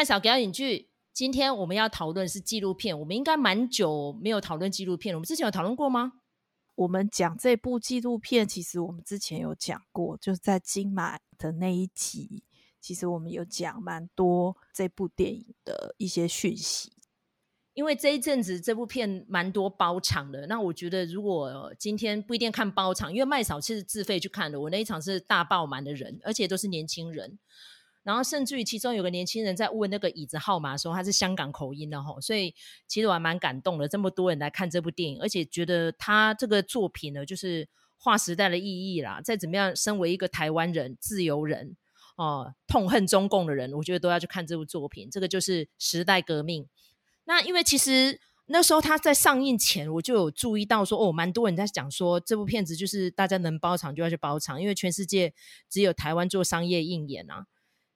麦嫂表演剧，今天我们要讨论是纪录片。我们应该蛮久没有讨论纪录片了。我们之前有讨论过吗？我们讲这部纪录片，其实我们之前有讲过，就是在金马的那一集，其实我们有讲蛮多这部电影的一些讯息。因为这一阵子这部片蛮多包场的，那我觉得如果今天不一定看包场，因为麦嫂是自费去看的，我那一场是大爆满的人，而且都是年轻人，然后甚至于其中有个年轻人在问那个椅子号码的时候，他是香港口音的吼，所以其实我还蛮感动的，这么多人来看这部电影，而且觉得他这个作品呢，就是划时代的意义啦。再怎么样，身为一个台湾人、自由人哦，痛恨中共的人，我觉得都要去看这部作品，这个就是时代革命。那因为其实那时候他在上映前，我就有注意到说，哦，蛮多人在讲说这部片子就是大家能包场就要去包场，因为全世界只有台湾做商业映演啊，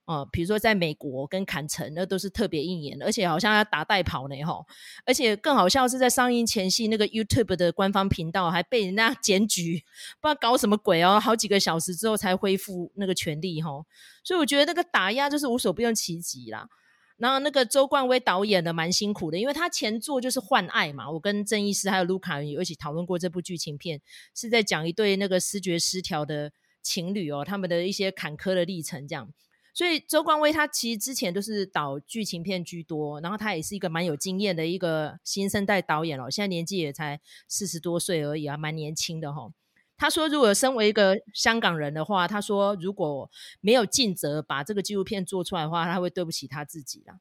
呃，比如说在美国跟坎城，那都是特别映演，而且好像要打代跑呢，吼，而且更好笑是在上映前夕，那个 YouTube 的官方频道还被人家检举，不知道搞什么鬼哦，好几个小时之后才恢复那个权利，吼，所以我觉得那个打压就是无所不用其极啦。然后那个周冠威导演的蛮辛苦的，因为他前作就是《幻爱》嘛，我跟郑医师还有卢卡有一起讨论过这部剧情片，是在讲一对那个思觉失调的情侣哦，他们的一些坎坷的历程这样。所以周光威他其实之前都是导剧情片居多，然后他也是一个蛮有经验的一个新生代导演哦，现在年纪也才四十多岁而已啊，蛮年轻的哈、他说：“如果身为一个香港人的话，他说如果没有尽责把这个纪录片做出来的话，他会对不起他自己啦。”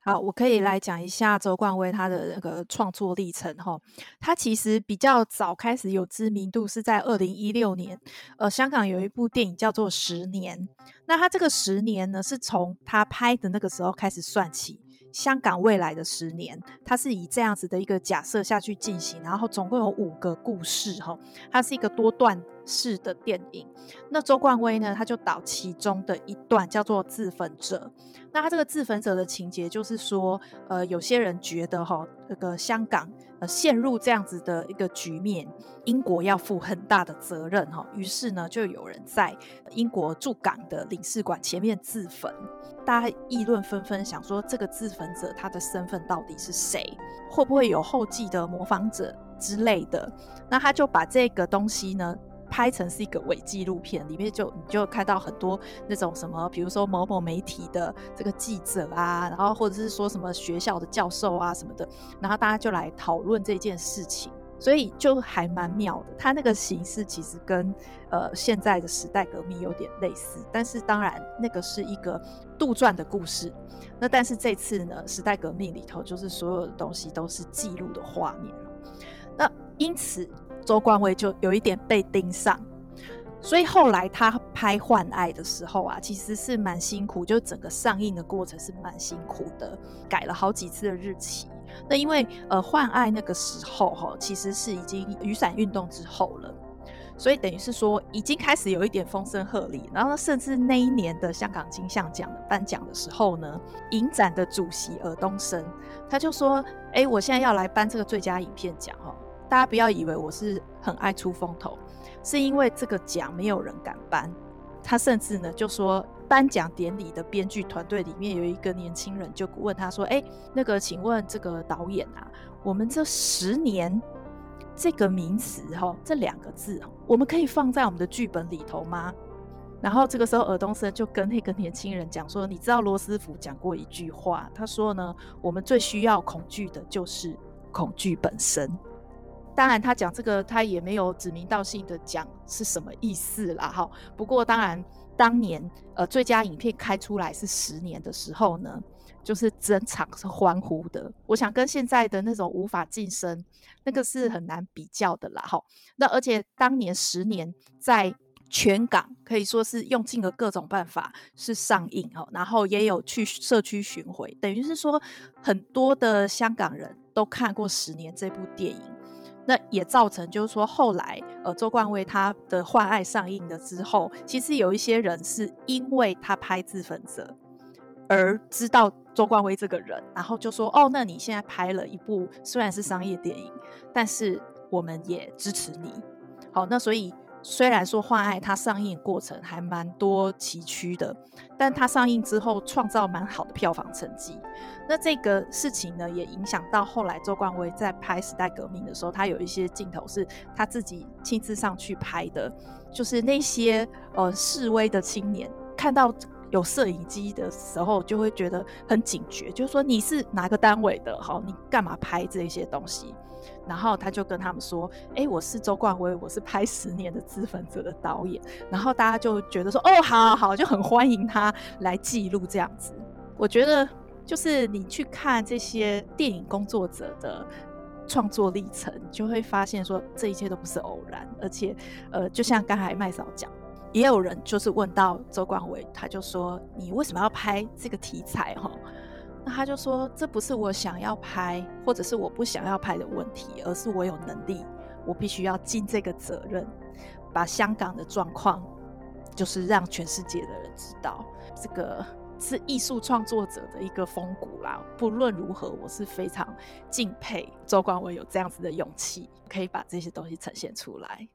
好，我可以来讲一下周冠威他的那个创作历程哈。他其实比较早开始有知名度是在二零一六年，呃，香港有一部电影叫做《十年》，那他这个十年呢，是从他拍的那个时候开始算起。香港未来的十年，他是以这样子的一个假设下去进行，然后总共有五个故事哈，它是一个多段式的电影。那周冠威呢，他就导其中的一段叫做《自焚者》。那他这个自焚者的情节就是说，呃，有些人觉得哈，这个香港呃陷入这样子的一个局面，英国要负很大的责任哈。于是呢，就有人在英国驻港的领事馆前面自焚，大家议论纷纷，想说这个自焚者他的身份到底是谁？会不会有后继的模仿者之类的？那他就把这个东西呢，拍成是一个伪纪录片，里面就你就看到很多那种什么，比如说某某媒体的这个记者啊，然后或者是说什么学校的教授啊什么的，然后大家就来讨论这件事情，所以就还蛮妙的。它那个形式其实跟呃现在的时代革命有点类似，但是当然那个是一个杜撰的故事。那但是这次呢，时代革命里头就是所有的东西都是记录的画面。那因此。周冠威就有一点被盯上，所以后来他拍《幻爱》的时候啊，其实是蛮辛苦，就整个上映的过程是蛮辛苦的，改了好几次的日期。那因为呃，《幻爱》那个时候哈，其实是已经雨伞运动之后了，所以等于是说已经开始有一点风声鹤唳。然后甚至那一年的香港金像奖的颁奖的时候呢，影展的主席尔冬升他就说：“哎，我现在要来颁这个最佳影片奖哦。”大家不要以为我是很爱出风头，是因为这个奖没有人敢颁。他甚至呢就说，颁奖典礼的编剧团队里面有一个年轻人就问他说：“哎，那个，请问这个导演啊，我们这十年这个名词哈，这两个字，我们可以放在我们的剧本里头吗？”然后这个时候，尔东升就跟那个年轻人讲说：“你知道罗斯福讲过一句话，他说呢，我们最需要恐惧的就是恐惧本身。”当然，他讲这个，他也没有指名道姓的讲是什么意思啦。哈，不过当然，当年呃最佳影片开出来是十年的时候呢，就是整场是欢呼的。我想跟现在的那种无法晋升，那个是很难比较的啦。哈，那而且当年十年在全港可以说是用尽了各种办法是上映哦，然后也有去社区巡回，等于是说很多的香港人都看过十年这部电影。那也造成，就是说，后来呃，周冠威他的《幻爱》上映了之后，其实有一些人是因为他拍《自焚者》而知道周冠威这个人，然后就说：“哦，那你现在拍了一部虽然是商业电影，但是我们也支持你。”好，那所以虽然说《幻爱》它上映过程还蛮多崎岖的，但它上映之后创造蛮好的票房成绩。那这个事情呢，也影响到后来周冠威在拍《时代革命》的时候，他有一些镜头是他自己亲自上去拍的，就是那些呃示威的青年看到有摄影机的时候，就会觉得很警觉，就是说你是哪个单位的？好，你干嘛拍这些东西？然后他就跟他们说：“哎，我是周冠威，我是拍《十年的资本者》的导演。”然后大家就觉得说：“哦，好好好，就很欢迎他来记录这样子。”我觉得。就是你去看这些电影工作者的创作历程，就会发现说这一切都不是偶然，而且，呃，就像刚才麦嫂讲，也有人就是问到周冠伟，他就说：“你为什么要拍这个题材？”哈，那他就说：“这不是我想要拍，或者是我不想要拍的问题，而是我有能力，我必须要尽这个责任，把香港的状况，就是让全世界的人知道这个。”是艺术创作者的一个风骨啦。不论如何，我是非常敬佩周冠威有这样子的勇气，可以把这些东西呈现出来。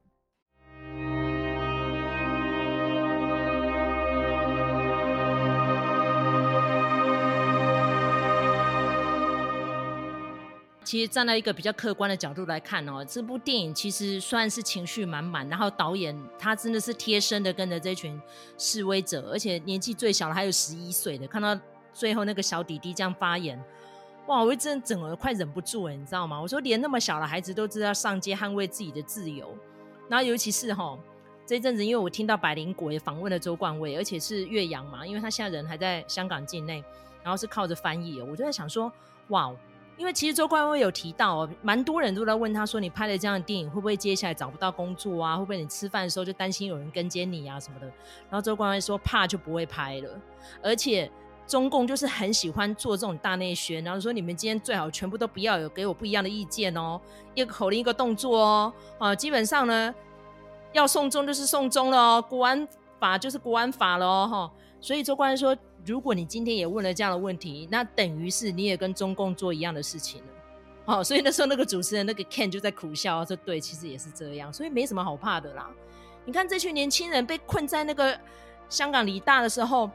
其实站在一个比较客观的角度来看哦，这部电影其实算是情绪满满，然后导演他真的是贴身的跟着这群示威者，而且年纪最小的还有十一岁的，看到最后那个小弟弟这样发言，哇，我真的整个快忍不住了，你知道吗？我说连那么小的孩子都知道上街捍卫自己的自由，然后尤其是哈这一阵子，因为我听到百灵果也访问了周冠威，而且是岳阳嘛，因为他现在人还在香港境内，然后是靠着翻译，我就在想说，哇。因为其实周冠威有提到哦，蛮多人都在问他说：“你拍了这样的电影，会不会接下来找不到工作啊？会不会你吃饭的时候就担心有人跟监你啊什么的？”然后周冠威说：“怕就不会拍了。”而且中共就是很喜欢做这种大内宣，然后说你们今天最好全部都不要有给我不一样的意见哦，一个口令一个动作哦，啊，基本上呢要送中就是送中了哦，国安法就是国安法了哦，所以周冠威说。如果你今天也问了这样的问题，那等于是你也跟中共做一样的事情了。哦，所以那时候那个主持人那个 Ken 就在苦笑，说：“对，其实也是这样，所以没什么好怕的啦。你看这群年轻人被困在那个香港理大的时候，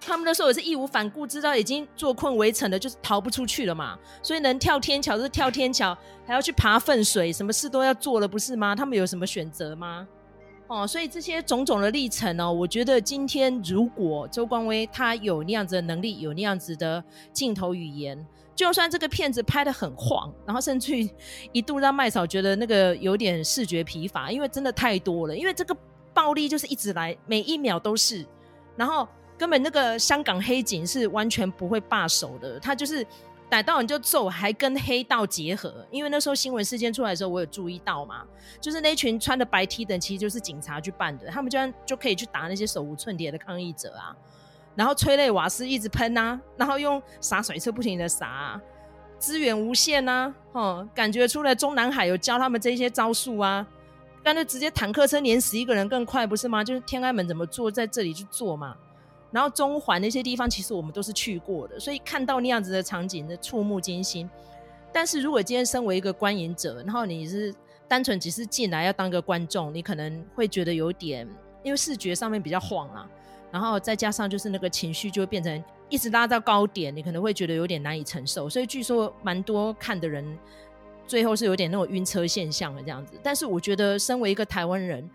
他们那时候也是义无反顾，知道已经坐困围城了，就是逃不出去了嘛。所以能跳天桥就是跳天桥，还要去爬粪水，什么事都要做了，不是吗？他们有什么选择吗？”哦，所以这些种种的历程呢、哦，我觉得今天如果周光威他有那样子的能力，有那样子的镜头语言，就算这个片子拍得很晃，然后甚至一度让麦嫂觉得那个有点视觉疲乏，因为真的太多了，因为这个暴力就是一直来，每一秒都是，然后根本那个香港黑警是完全不会罢手的，他就是。逮到人就揍，还跟黑道结合，因为那时候新闻事件出来的时候，我有注意到嘛，就是那群穿的白 T 的，其实就是警察去办的，他们居然就可以去打那些手无寸铁的抗议者啊，然后催泪瓦斯一直喷啊，然后用洒水车不停的洒，资源无限啊，哦，感觉出来中南海有教他们这些招数啊，干脆直接坦克车碾死一个人更快不是吗？就是天安门怎么做，在这里去做嘛。然后中环那些地方，其实我们都是去过的，所以看到那样子的场景，的触目惊心。但是如果今天身为一个观影者，然后你是单纯只是进来要当个观众，你可能会觉得有点，因为视觉上面比较晃啊，然后再加上就是那个情绪就会变成一直拉到高点，你可能会觉得有点难以承受。所以据说蛮多看的人最后是有点那种晕车现象的这样子。但是我觉得身为一个台湾人。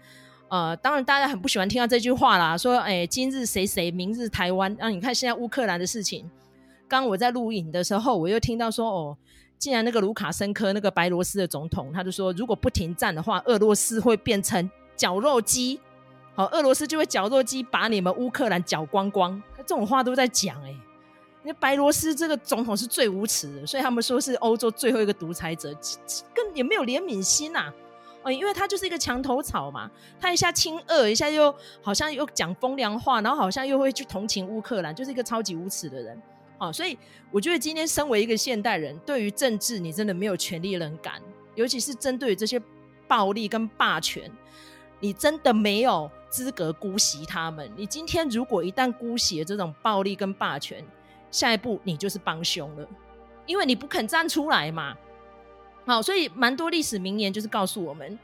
呃，当然，大家很不喜欢听到这句话啦，说，哎、今日谁谁，明日台湾。啊，你看现在乌克兰的事情，刚我在录影的时候，我又听到说，哦，既然那个卢卡申科那个白罗斯的总统，他就说，如果不停战的话，俄罗斯会变成绞肉机，好，俄罗斯就会绞肉机把你们乌克兰绞光光。这种话都在讲，哎，那白罗斯这个总统是最无耻的，所以他们说是欧洲最后一个独裁者，更也没有怜悯心呐、啊。哦，因为他就是一个墙头草嘛，他一下亲俄，一下又好像又讲风凉话，然后好像又会去同情乌克兰，就是一个超级无耻的人。哦，所以我觉得今天身为一个现代人，对于政治你真的没有权利能感，尤其是针对这些暴力跟霸权，你真的没有资格姑息他们。你今天如果一旦姑息了这种暴力跟霸权，下一步你就是帮凶了，因为你不肯站出来嘛。好，所以蛮多历史名言就是告诉我们，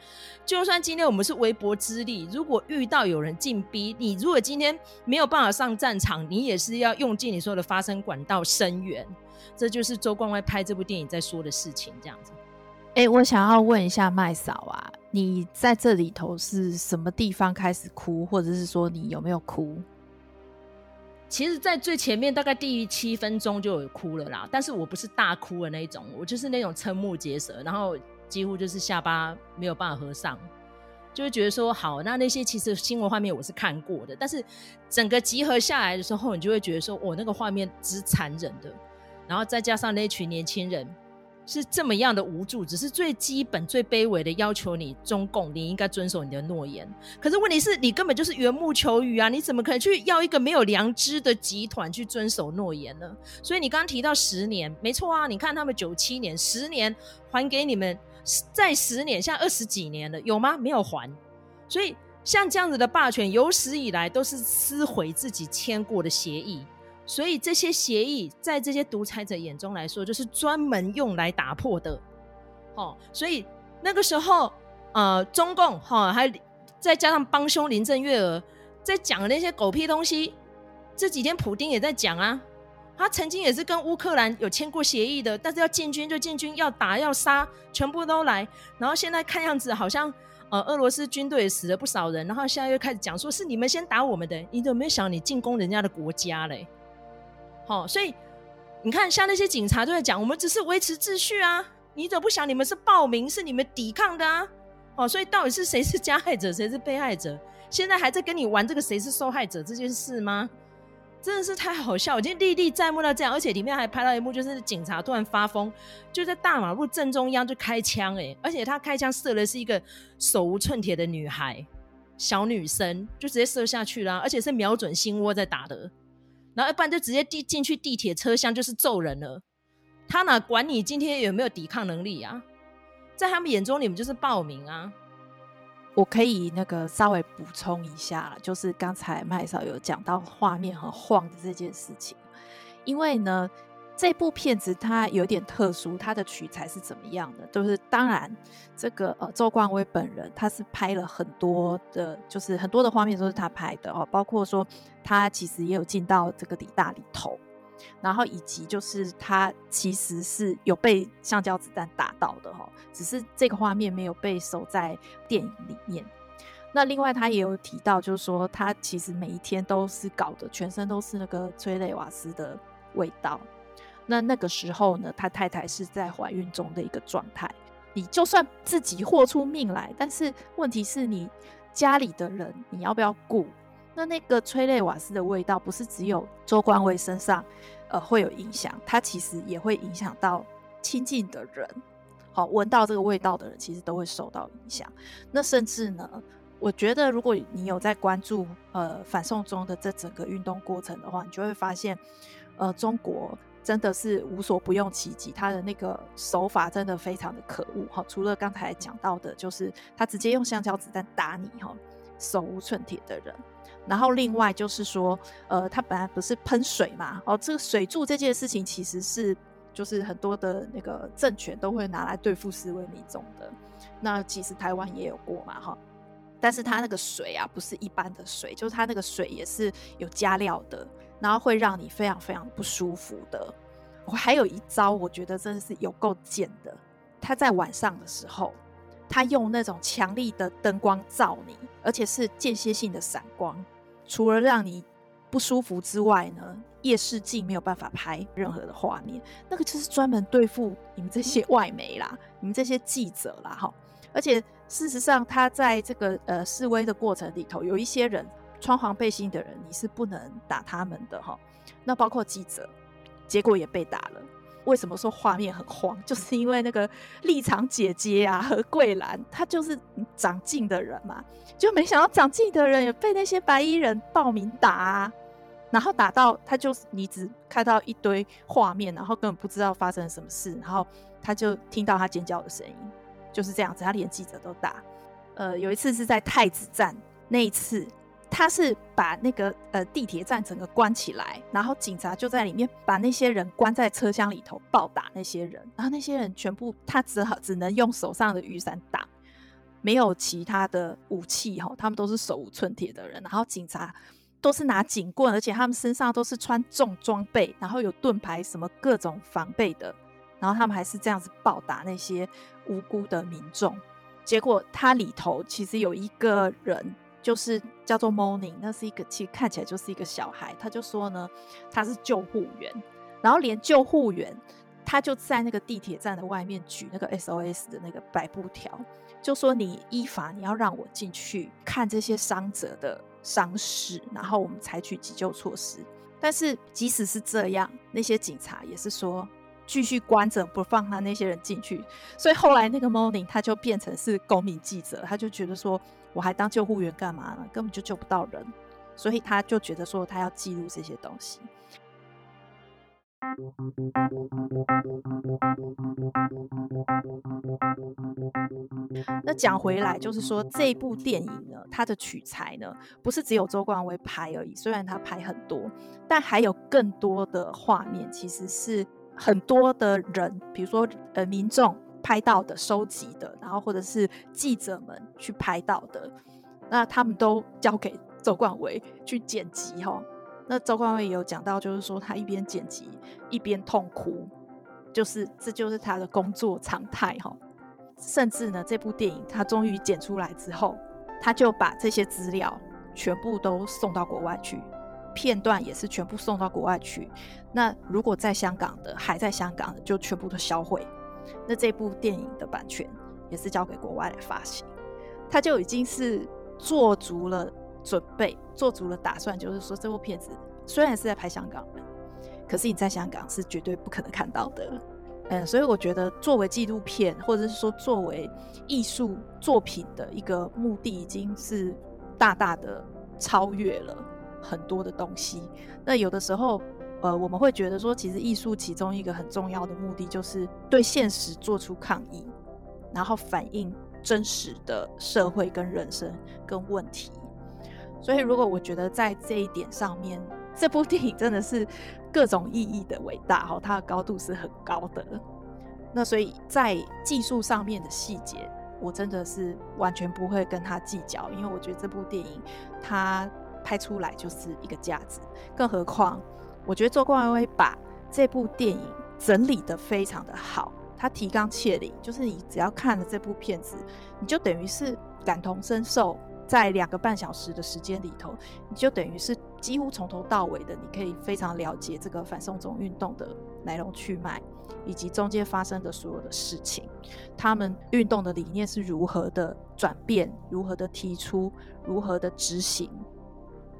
就算今天我们是微薄之力，如果遇到有人进逼你，如果今天没有办法上战场，你也是要用尽你所有的发声管道声援。这就是周冠威拍这部电影在说的事情，这样子。哎、我想要问一下麦嫂啊，你在这里头是什么地方开始哭，或者是说你有没有哭？其实，在最前面大概第七分钟就有哭了啦，但是我不是大哭的那一种，我就是那种瞠目结舌，然后几乎就是下巴没有办法合上，就会觉得说好，那那些其实新闻画面我是看过的，但是整个集合下来的时候，你就会觉得说，我那个画面之残忍的，然后再加上那群年轻人。是这么样的无助，只是最基本、最卑微的要求你中共，你应该遵守你的诺言。可是问题是你根本就是缘木求鱼啊！你怎么可能去要一个没有良知的集团去遵守诺言呢？所以你刚刚提到十年，没错啊！你看他们九七年，十年还给你们，再十年，现在二十几年了，有吗？没有还。所以像这样子的霸权，有史以来都是撕毁自己签过的协议。所以这些协议在这些独裁者眼中来说，就是专门用来打破的。哦，所以那个时候，呃，中共哈、哦、还再加上帮凶林郑月娥在讲那些狗屁东西。这几天普丁也在讲啊，他曾经也是跟乌克兰有签过协议的，但是要进军就进军，要打要杀，全部都来。然后现在看样子好像，呃，俄罗斯军队死了不少人，然后现在又开始讲说是你们先打我们的，你有没有想你进攻人家的国家嘞？哦，所以你看，像那些警察都在讲，我们只是维持秩序啊，你怎么不想你们是暴民，是你们抵抗的啊？哦，所以到底是谁是加害者，谁是被害者？现在还在跟你玩这个谁是受害者这件事吗？真的是太好笑，我今天历历在目到这样，而且里面还拍到一幕，就是警察突然发疯，就在大马路正中央就开枪，哎，而且他开枪射的是一个手无寸铁的女孩，小女生，就直接射下去了，而且是瞄准心窝在打的。然后一般就直接地进去地铁车厢就是揍人了，他哪管你今天有没有抵抗能力啊？在他们眼中，你们就是暴民啊！我可以那个稍微补充一下，就是刚才麦少有讲到画面很晃的这件事情，因为呢。这部片子它有点特殊，它的取材是怎么样的？就是当然，这个呃周冠威本人他是拍了很多的，就是很多的画面都是他拍的哦，包括说他其实也有进到这个理大里头，然后以及就是他其实是有被橡胶子弹打到的哦，只是这个画面没有被收在电影里面。那另外他也有提到，就是说他其实每一天都是搞的全身都是那个催泪瓦斯的味道。那那个时候呢，他太太是在怀孕中的一个状态。你就算自己豁出命来，但是问题是你家里的人，你要不要顾？那那个催泪瓦斯的味道，不是只有周冠威身上，呃，会有影响，它其实也会影响到亲近的人。好，闻到这个味道的人，其实都会受到影响。那甚至呢，我觉得如果你有在关注呃反送中的这整个运动过程的话，你就会发现，呃，中国。真的是无所不用其极，他的那个手法真的非常的可恶哈。除了刚才讲到的，就是他直接用橡胶子弹打你哈，手无寸铁的人。然后另外就是说，呃，他本来不是喷水嘛，哦，这个水柱这件事情其实是就是很多的那个政权都会拿来对付示威民众的。那其实台湾也有过嘛哈，但是他那个水啊，不是一般的水，就是他那个水也是有加料的。然后会让你非常非常不舒服的。我还有一招，我觉得真的是有够贱的。他在晚上的时候，他用那种强力的灯光照你，而且是间歇性的闪光，除了让你不舒服之外呢，夜视镜没有办法拍任何的画面。那个就是专门对付你们这些外媒啦，你们这些记者啦，哈。而且事实上，他在这个呃示威的过程里头，有一些人。穿黄背心的人，你是不能打他们的哈。那包括记者，结果也被打了。为什么说画面很慌？就是因为那个立场姐姐啊，何桂兰，她就是长进的人嘛，就没想到长进的人也被那些白衣人暴民打啊。然后打到他就是你只看到一堆画面，然后根本不知道发生了什么事，然后他就听到他尖叫的声音，就是这样子。他连记者都打。呃，有一次是在太子站那一次。他是把那个呃地铁站整个关起来，然后警察就在里面把那些人关在车厢里头暴打那些人，然后那些人全部他只好只能用手上的雨伞挡，没有其他的武器哈，他们都是手无寸铁的人，然后警察都是拿警棍，而且他们身上都是穿重装备，然后有盾牌什么各种防备的，然后他们还是这样子暴打那些无辜的民众，结果他里头其实有一个人。就是叫做 Morning，那是一个其实看起来就是一个小孩，他就说呢，他是救护员，然后连救护员他就在那个地铁站的外面举那个 SOS 的那个白布条，就说你依法你要让我进去看这些伤者的伤势，然后我们采取急救措施。但是即使是这样，那些警察也是说继续关着不放他那些人进去，所以后来那个 Morning 他就变成是公民记者，他就觉得说。我还当救护员干嘛呢？根本就救不到人，所以他就觉得说他要记录这些东西。那讲回来，就是说这部电影呢，它的取材呢，不是只有周冠威拍而已。虽然他拍很多，但还有更多的画面，其实是很多的人，比如说呃民众。拍到的、收集的，然后或者是记者们去拍到的，那他们都交给周冠威去剪辑哈。那周冠威也有讲到，就是说他一边剪辑一边痛哭，就是这就是他的工作常态哈。甚至呢，这部电影他终于剪出来之后，他就把这些资料全部都送到国外去，片段也是全部送到国外去。那如果在香港的，还在香港的，就全部都销毁。那这部电影的版权也是交给国外来发行，他就已经是做足了准备，做足了打算，就是说这部片子虽然是在拍香港人，可是你在香港是绝对不可能看到的。嗯，所以我觉得作为纪录片，或者是说作为艺术作品的一个目的，已经是大大的超越了很多的东西。那有的时候。呃，我们会觉得说，其实艺术其中一个很重要的目的，就是对现实做出抗议，然后反映真实的社会跟人生跟问题。所以，如果我觉得在这一点上面，这部电影真的是各种意义的伟大哈，它的高度是很高的。那所以在技术上面的细节，我真的是完全不会跟他计较，因为我觉得这部电影它拍出来就是一个价值，更何况。我觉得周冠威把这部电影整理得非常的好，他提纲挈领，就是你只要看了这部片子，你就等于是感同身受，在两个半小时的时间里头，你就等于是几乎从头到尾的，你可以非常了解这个反送中运动的来龙去脉，以及中间发生的所有的事情，他们运动的理念是如何的转变，如何的提出，如何的执行。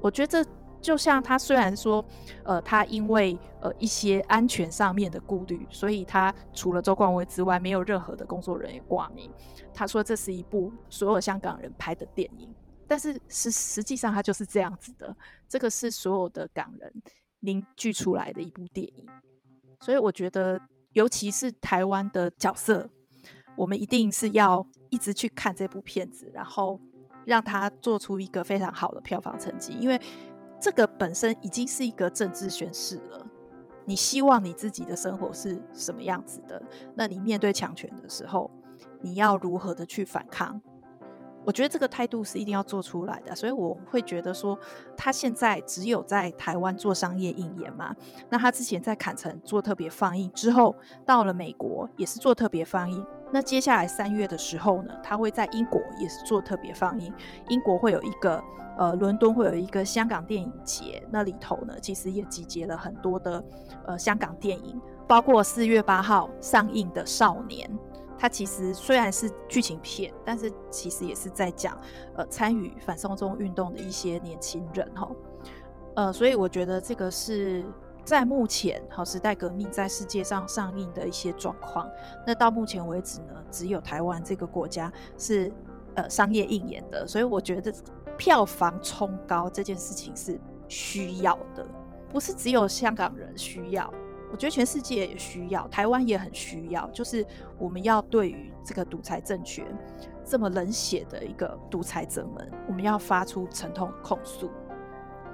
我觉得这。就像他虽然说，呃，他因为呃一些安全上面的顾虑，所以他除了周冠威之外，没有任何的工作人员挂名。他说这是一部所有香港人拍的电影，但是实实际上他就是这样子的，这个是所有的港人凝聚出来的一部电影。所以我觉得，尤其是台湾的角色，我们一定是要一直去看这部片子，然后让他做出一个非常好的票房成绩，因为。这个本身已经是一个政治宣示了，你希望你自己的生活是什么样子的？那你面对强权的时候，你要如何的去反抗？我觉得这个态度是一定要做出来的，所以我会觉得说，他现在只有在台湾做商业映演嘛，那他之前在坎城做特别放映之后，到了美国也是做特别放映。那接下来三月的时候呢，他会在英国也是做特别放映。英国会有一个，呃，伦敦会有一个香港电影节，那里头呢，其实也集结了很多的，呃，香港电影，包括四月八号上映的《少年》，它其实虽然是剧情片，但是其实也是在讲，呃，参与反送中运动的一些年轻人哈，呃，所以我觉得这个是。在目前，好时代革命在世界上上映的一些状况，那到目前为止呢，只有台湾这个国家是呃商业映演的，所以我觉得票房冲高这件事情是需要的，不是只有香港人需要，我觉得全世界也需要，台湾也很需要，就是我们要对于这个独裁政权这么冷血的一个独裁者们，我们要发出沉痛控诉。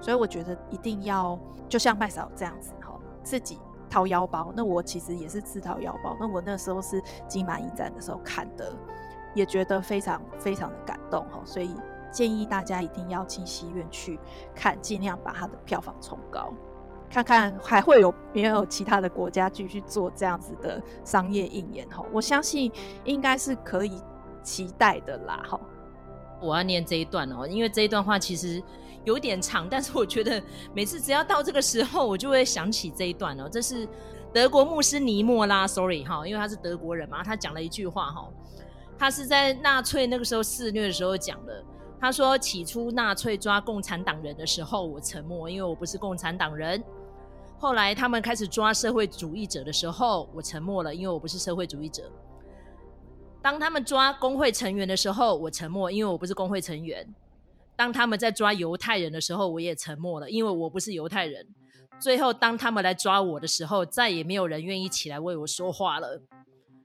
所以我觉得一定要就像麦嫂这样子哈，自己掏腰包。那我其实也是自掏腰包。那我那时候是金马影展的时候看的，也觉得非常非常的感动哈。所以建议大家一定要进戏院去看，尽量把它的票房冲高，看看还会有没有其他的国家继续做这样子的商业映演哈。我相信应该是可以期待的啦哈。我要念这一段哦，因为这一段话其实。有点长，但是我觉得每次只要到这个时候，我就会想起这一段哦。这是德国牧师尼莫拉，sorry 哈，因为他是德国人嘛，他讲了一句话哈，他是在纳粹那个时候肆虐的时候讲的。他说：“起初纳粹抓共产党人的时候，我沉默，因为我不是共产党人；后来他们开始抓社会主义者的时候，我沉默了，因为我不是社会主义者；当他们抓工会成员的时候，我沉默，因为我不是工会成员。”当他们在抓犹太人的时候，我也沉默了，因为我不是犹太人。最后，当他们来抓我的时候，再也没有人愿意起来为我说话了。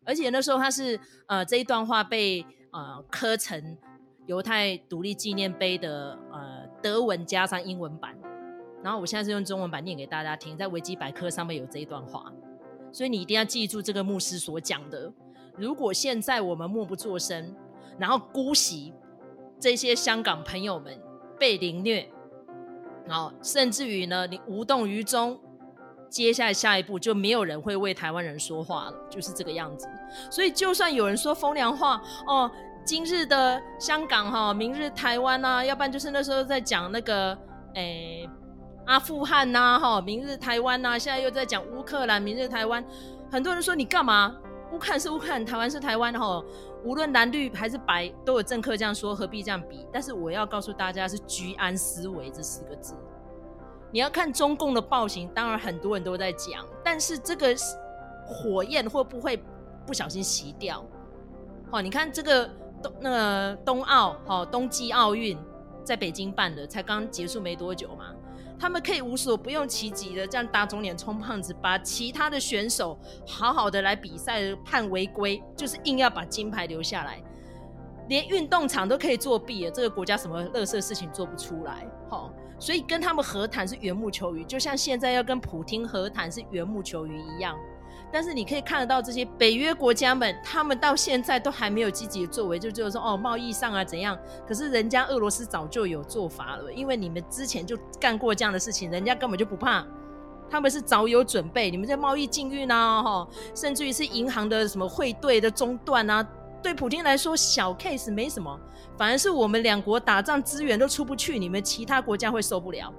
而且那时候，他是呃这一段话被呃刻成犹太独立纪念碑的呃德文加上英文版。然后我现在是用中文版念给大家听，在维基百科上面有这一段话，所以你一定要记住这个牧师所讲的：如果现在我们默不作声，然后姑息。这些香港朋友们被凌虐，然后甚至于呢，你无动于衷，接下来下一步就没有人会为台湾人说话了，就是这个样子。所以，就算有人说风凉话哦，今日的香港哈，明日台湾啊，要不然就是那时候在讲那个诶阿富汗呐哈，明日台湾呐，现在又在讲乌克兰，明日台湾，很多人说你干嘛？乌克兰是乌克兰，台湾是台湾哈。无论蓝绿还是白，都有政客这样说，何必这样比？但是我要告诉大家，是居安思危这四个字。你要看中共的暴行，当然很多人都在讲，但是这个火焰会不会不小心熄掉？好，你看这个冬那个冬奥，好冬季奥运在北京办的，才刚结束没多久嘛。他们可以无所不用其极的这样打肿脸充胖子，把其他的选手好好的来比赛判违规，就是硬要把金牌留下来，连运动场都可以作弊了，这个国家什么垃圾事情做不出来？哦，所以跟他们和谈是缘木求鱼，就像现在要跟普京和谈是缘木求鱼一样。但是你可以看得到这些北约国家们，他们到现在都还没有积极的作为，就就是说哦，贸易上啊怎样？可是人家俄罗斯早就有做法了，因为你们之前就干过这样的事情，人家根本就不怕，他们是早有准备。你们在贸易禁运啊，哈，甚至于是银行的什么汇兑的中断啊，对普京来说小 case 没什么，反而是我们两国打仗资源都出不去，你们其他国家会受不了。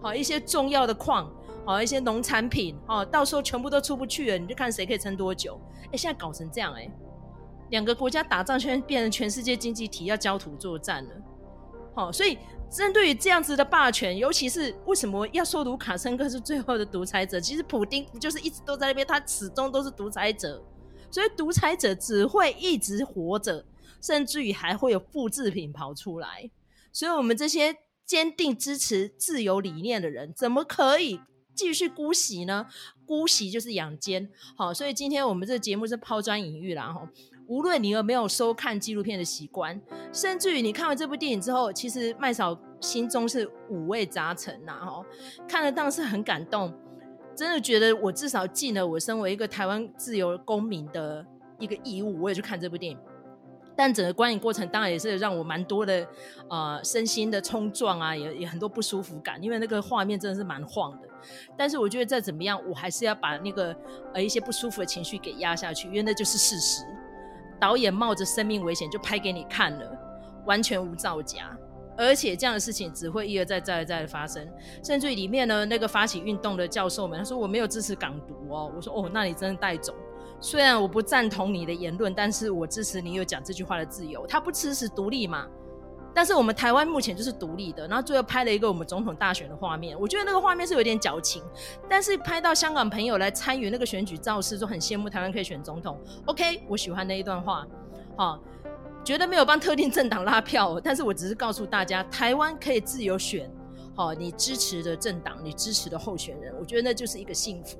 好，一些重要的矿。好，一些农产品，哦，到时候全部都出不去了，你就看谁可以撑多久。哎、现在搞成这样、哎，两个国家打仗，现在变成全世界经济体要焦土作战了。好，所以针对于这样子的霸权，尤其是为什么要说卢卡申科是最后的独裁者？其实普丁就是一直都在那边，他始终都是独裁者，所以独裁者只会一直活着，甚至于还会有复制品跑出来。所以我们这些坚定支持自由理念的人，怎么可以？继续姑息呢？姑息就是养奸，好，所以今天我们这节目是抛砖引玉啦。哈。无论你有没有收看纪录片的习惯，甚至于你看完这部电影之后，其实麦嫂心中是五味杂陈呐。哈，看了当时很感动，真的觉得我至少尽了我身为一个台湾自由公民的一个义务，我也去看这部电影。但整个观影过程当然也是让我蛮多的呃身心的冲撞啊，也也很多不舒服感，因为那个画面真的是蛮晃的。但是我觉得再怎么样，我还是要把那个呃一些不舒服的情绪给压下去，因为那就是事实。导演冒着生命危险就拍给你看了，完全无造假，而且这样的事情只会一而再再而再的发生。甚至里面呢，那个发起运动的教授们他说我没有支持港独哦，我说哦，那你真的带走。虽然我不赞同你的言论，但是我支持你有讲这句话的自由。他不支持独立嘛？但是我们台湾目前就是独立的，然后最后拍了一个我们总统大选的画面，我觉得那个画面是有点矫情，但是拍到香港朋友来参与那个选举造势，就很羡慕台湾可以选总统。OK，我喜欢那一段话，好，绝对没有帮特定政党拉票，但是我只是告诉大家，台湾可以自由选，好，你支持的政党，你支持的候选人，我觉得那就是一个幸福。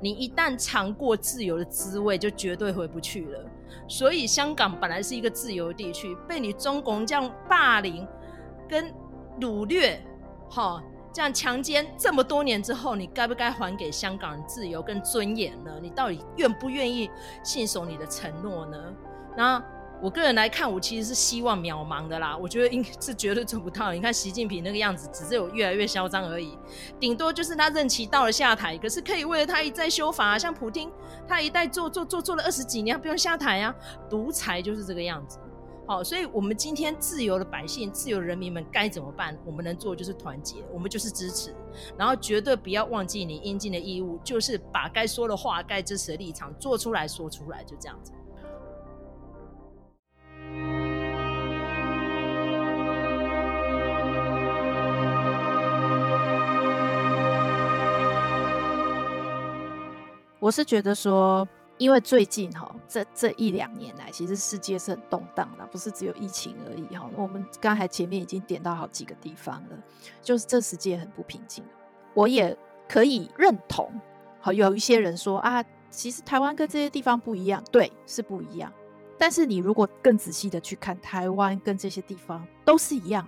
你一旦尝过自由的滋味，就绝对回不去了。所以香港本来是一个自由地区，被你中共这样霸凌、跟掳掠，哈，这样强奸这么多年之后，你该不该还给香港人自由跟尊严呢？你到底愿不愿意信守你的承诺呢？那？我个人来看，我其实是希望渺茫的啦。我觉得应是绝对做不到。你看习近平那个样子，只是有越来越嚣张而已。顶多就是他任期到了下台，可是可以为了他一再修法。像普丁，他一代做做做做了二十几年，不用下台啊。独裁就是这个样子。好，所以我们今天自由的百姓、自由人民们该怎么办？我们能做就是团结，我们就是支持，然后绝对不要忘记你应尽的义务，就是把该说的话、该支持的立场做出来说出来，就这样子。我是觉得说，因为最近哈，这这一两年来，其实世界是很动荡的，不是只有疫情而已哈。我们刚才前面已经点到好几个地方了，就是这世界很不平静。我也可以认同，好，有一些人说啊，其实台湾跟这些地方不一样，对，是不一样。但是你如果更仔细的去看，台湾跟这些地方都是一样。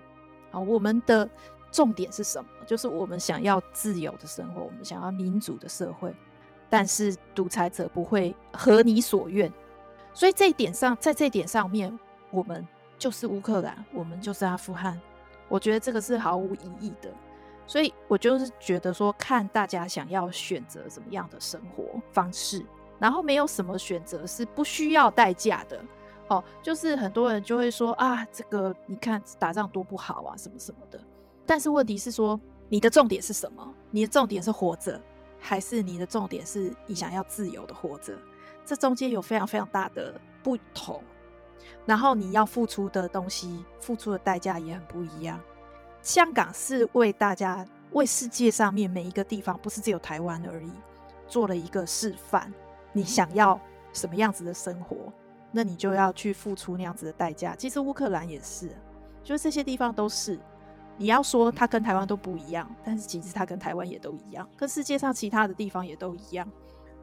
好，我们的重点是什么？就是我们想要自由的生活，我们想要民主的社会。但是独裁者不会合你所愿，所以这一点上，在这一点上面，我们就是乌克兰，我们就是阿富汗。我觉得这个是毫无疑义的。所以我就是觉得说，看大家想要选择怎么样的生活方式，然后没有什么选择是不需要代价的。哦，就是很多人就会说啊，这个你看打仗多不好啊，什么什么的。但是问题是说，你的重点是什么？你的重点是活着。还是你的重点是你想要自由的活着，这中间有非常非常大的不同，然后你要付出的东西、付出的代价也很不一样。香港是为大家、为世界上面每一个地方，不是只有台湾而已，做了一个示范。你想要什么样子的生活，那你就要去付出那样子的代价。其实乌克兰也是，就是这些地方都是。你要说它跟台湾都不一样，但是其实它跟台湾也都一样，跟世界上其他的地方也都一样。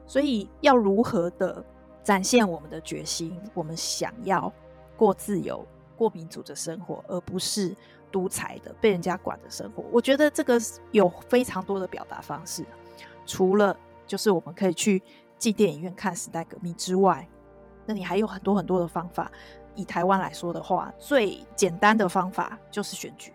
所以要如何的展现我们的决心，我们想要过自由、过民主的生活，而不是独裁的被人家管的生活。我觉得这个有非常多的表达方式，除了就是我们可以去进电影院看时代革命之外，那你还有很多很多的方法。以台湾来说的话，最简单的方法就是选举。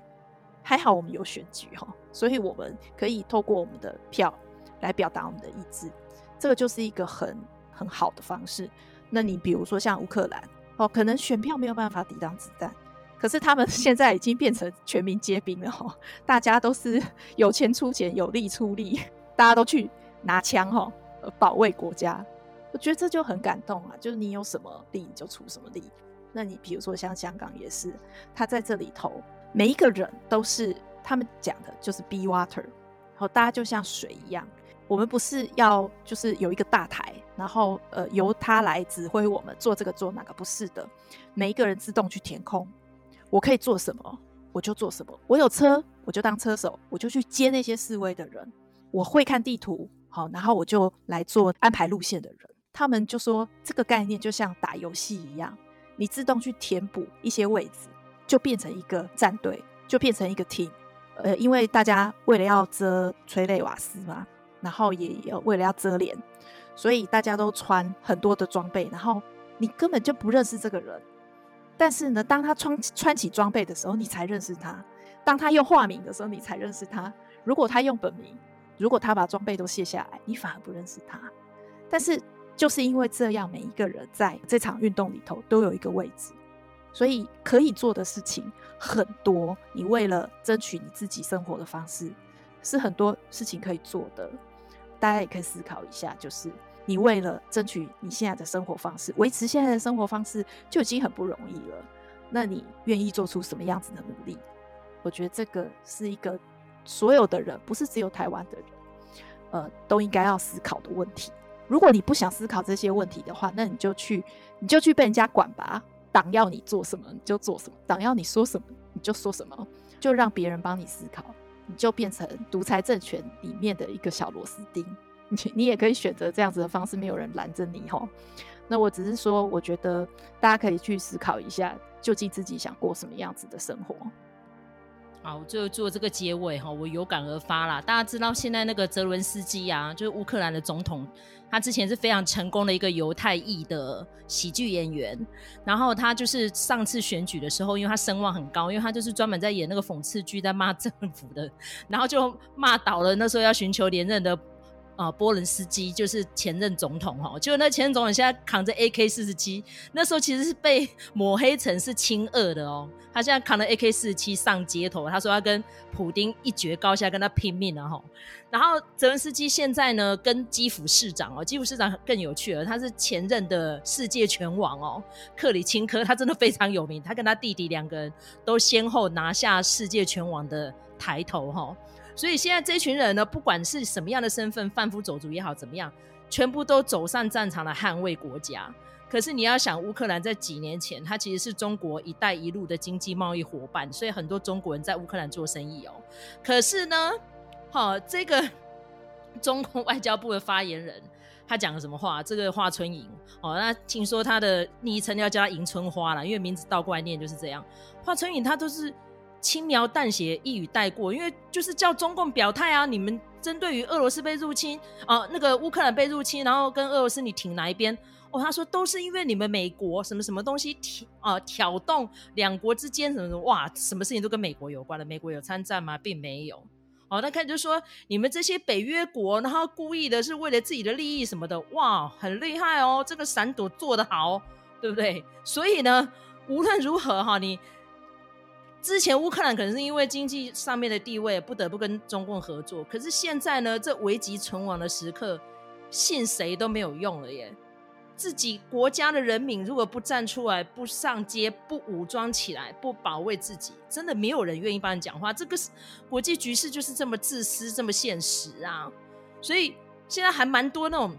还好我们有选举哈，所以我们可以透过我们的票来表达我们的意志，这个就是一个很很好的方式。那你比如说像乌克兰哦，可能选票没有办法抵挡子弹，可是他们 现在已经变成全民皆兵了哈，大家都是 有钱出钱，有力出力，大家都去拿枪哈，保卫国家。我觉得这就很感动啊，就是你有什么力你就出什么力。那你比如说像香港也是，他在这里头。每一个人都是他们讲的，就是 be water，然后大家就像水一样。我们不是要就是有一个大台，然后呃由他来指挥我们做这个做那个，不是的。每一个人自动去填空，我可以做什么我就做什么。我有车我就当车手，我就去接那些示威的人。我会看地图，好，然后我就来做安排路线的人。他们就说这个概念就像打游戏一样，你自动去填补一些位置。就变成一个战队，就变成一个 team，呃，因为大家为了要遮催泪瓦斯嘛，然后也为了要遮脸，所以大家都穿很多的装备，然后你根本就不认识这个人，但是呢，当他穿穿起装备的时候，你才认识他；当他用化名的时候，你才认识他。如果他用本名，如果他把装备都卸下来，你反而不认识他。但是就是因为这样，每一个人在这场运动里头都有一个位置。所以可以做的事情很多，你为了争取你自己生活的方式，是很多事情可以做的。大家也可以思考一下，就是你为了争取你现在的生活方式，维持现在的生活方式就已经很不容易了。那你愿意做出什么样子的努力？我觉得这个是一个所有的人，不是只有台湾的人，呃，都应该要思考的问题。如果你不想思考这些问题的话，那你就去，你就去被人家管吧。党要你做什么你就做什么，党要你说什么你就说什么，就让别人帮你思考。你就变成独裁政权里面的一个小螺丝钉。你你也可以选择这样子的方式，没有人拦着你哈。那我只是说，我觉得大家可以去思考一下，究竟自己想过什么样子的生活。啊，我，最后做这个结尾哈，我有感而发啦。大家知道现在那个泽伦斯基啊，就是乌克兰的总统，他之前是非常成功的一个犹太裔的喜剧演员。然后他就是上次选举的时候，因为他声望很高，因为他就是专门在演那个讽刺剧，在骂政府的，然后就骂倒了那时候要寻求连任的。啊，波伦斯基就是前任总统哈，就那前任总统现在扛着 AK 四十七，那时候其实是被 抹黑成是亲俄的哦。他现在扛着 AK 四十七上街头，他说要跟普丁一决高下，跟他拼命了哈。然后泽伦斯基现在呢，跟基辅市长哦，基辅市长更有趣了，他是前任的世界拳王哦，克里钦科，他真的非常有名，他跟他弟弟两个人都先后拿下世界拳王的抬头哈。所以现在这群人呢，不管是什么样的身份，贩夫走卒也好，怎么样，全部都走上战场来捍卫国家。可是你要想，乌克兰在几年前，它其实是中国“一带一路”的经济贸易伙伴，所以很多中国人在乌克兰做生意哦。可是呢，好，这个 中共外交部的发言人他讲了什么话？这个华春莹哦，那听说他的昵称要叫他迎春花了，因为名字倒过来念就是这样。华春莹他都是。轻描淡写，一语带过，因为就是叫中共表态啊！你们针对于俄罗斯被入侵啊，那个乌克兰被入侵，然后跟俄罗斯你挺哪一边？哦，他说都是因为你们美国什么什么东西挑啊挑动两国之间什么什么哇，什么事情都跟美国有关了。美国有参战吗？并没有。哦，那看就说你们这些北约国，然后故意的是为了自己的利益什么的，哇，很厉害哦！这个闪躲做得好，对不对？所以呢，无论如何哈，你。之前乌克兰可能是因为经济上面的地位不得不跟中共合作，可是现在呢，这危急存亡的时刻，信谁都没有用了耶。自己国家的人民如果不站出来、不上街、不武装起来、不保卫自己，真的没有人愿意帮你讲话。这个国际局势就是这么自私、这么现实啊！所以现在还蛮多那种。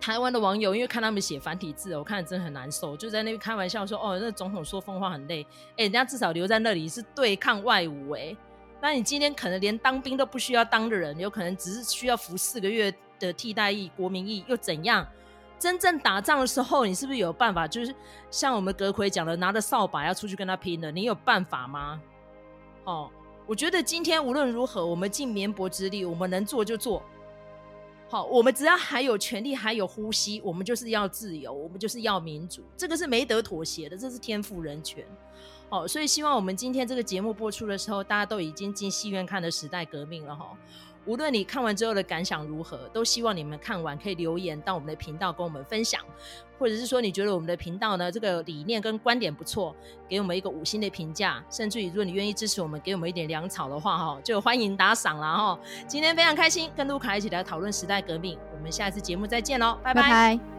台湾的网友因为看他们写繁体字，我看着真的很难受，就在那边开玩笑说：“哦，那总统说疯话很累，哎，人家至少留在那里是对抗外侮，哎，那你今天可能连当兵都不需要当的人，有可能只是需要服四个月的替代役、国民役，又怎样？真正打仗的时候，你是不是有办法？就是像我们阁奎讲的，拿着扫把要出去跟他拼的，你有办法吗？哦，我觉得今天无论如何，我们尽绵薄之力，我们能做就做。”好，我们只要还有权利，还有呼吸，我们就是要自由，我们就是要民主，这个是没得妥协的，这是天赋人权。好，所以希望我们今天这个节目播出的时候，大家都已经进戏院看的《时代革命》了哈。无论你看完之后的感想如何，都希望你们看完可以留言到我们的频道跟我们分享，或者是说你觉得我们的频道呢，这个理念跟观点不错，给我们一个五星的评价，甚至于如果你愿意支持我们，给我们一点粮草的话哈，就欢迎打赏了哈。今天非常开心跟卢卡一起来讨论时代革命，我们下次节目再见喽，拜拜。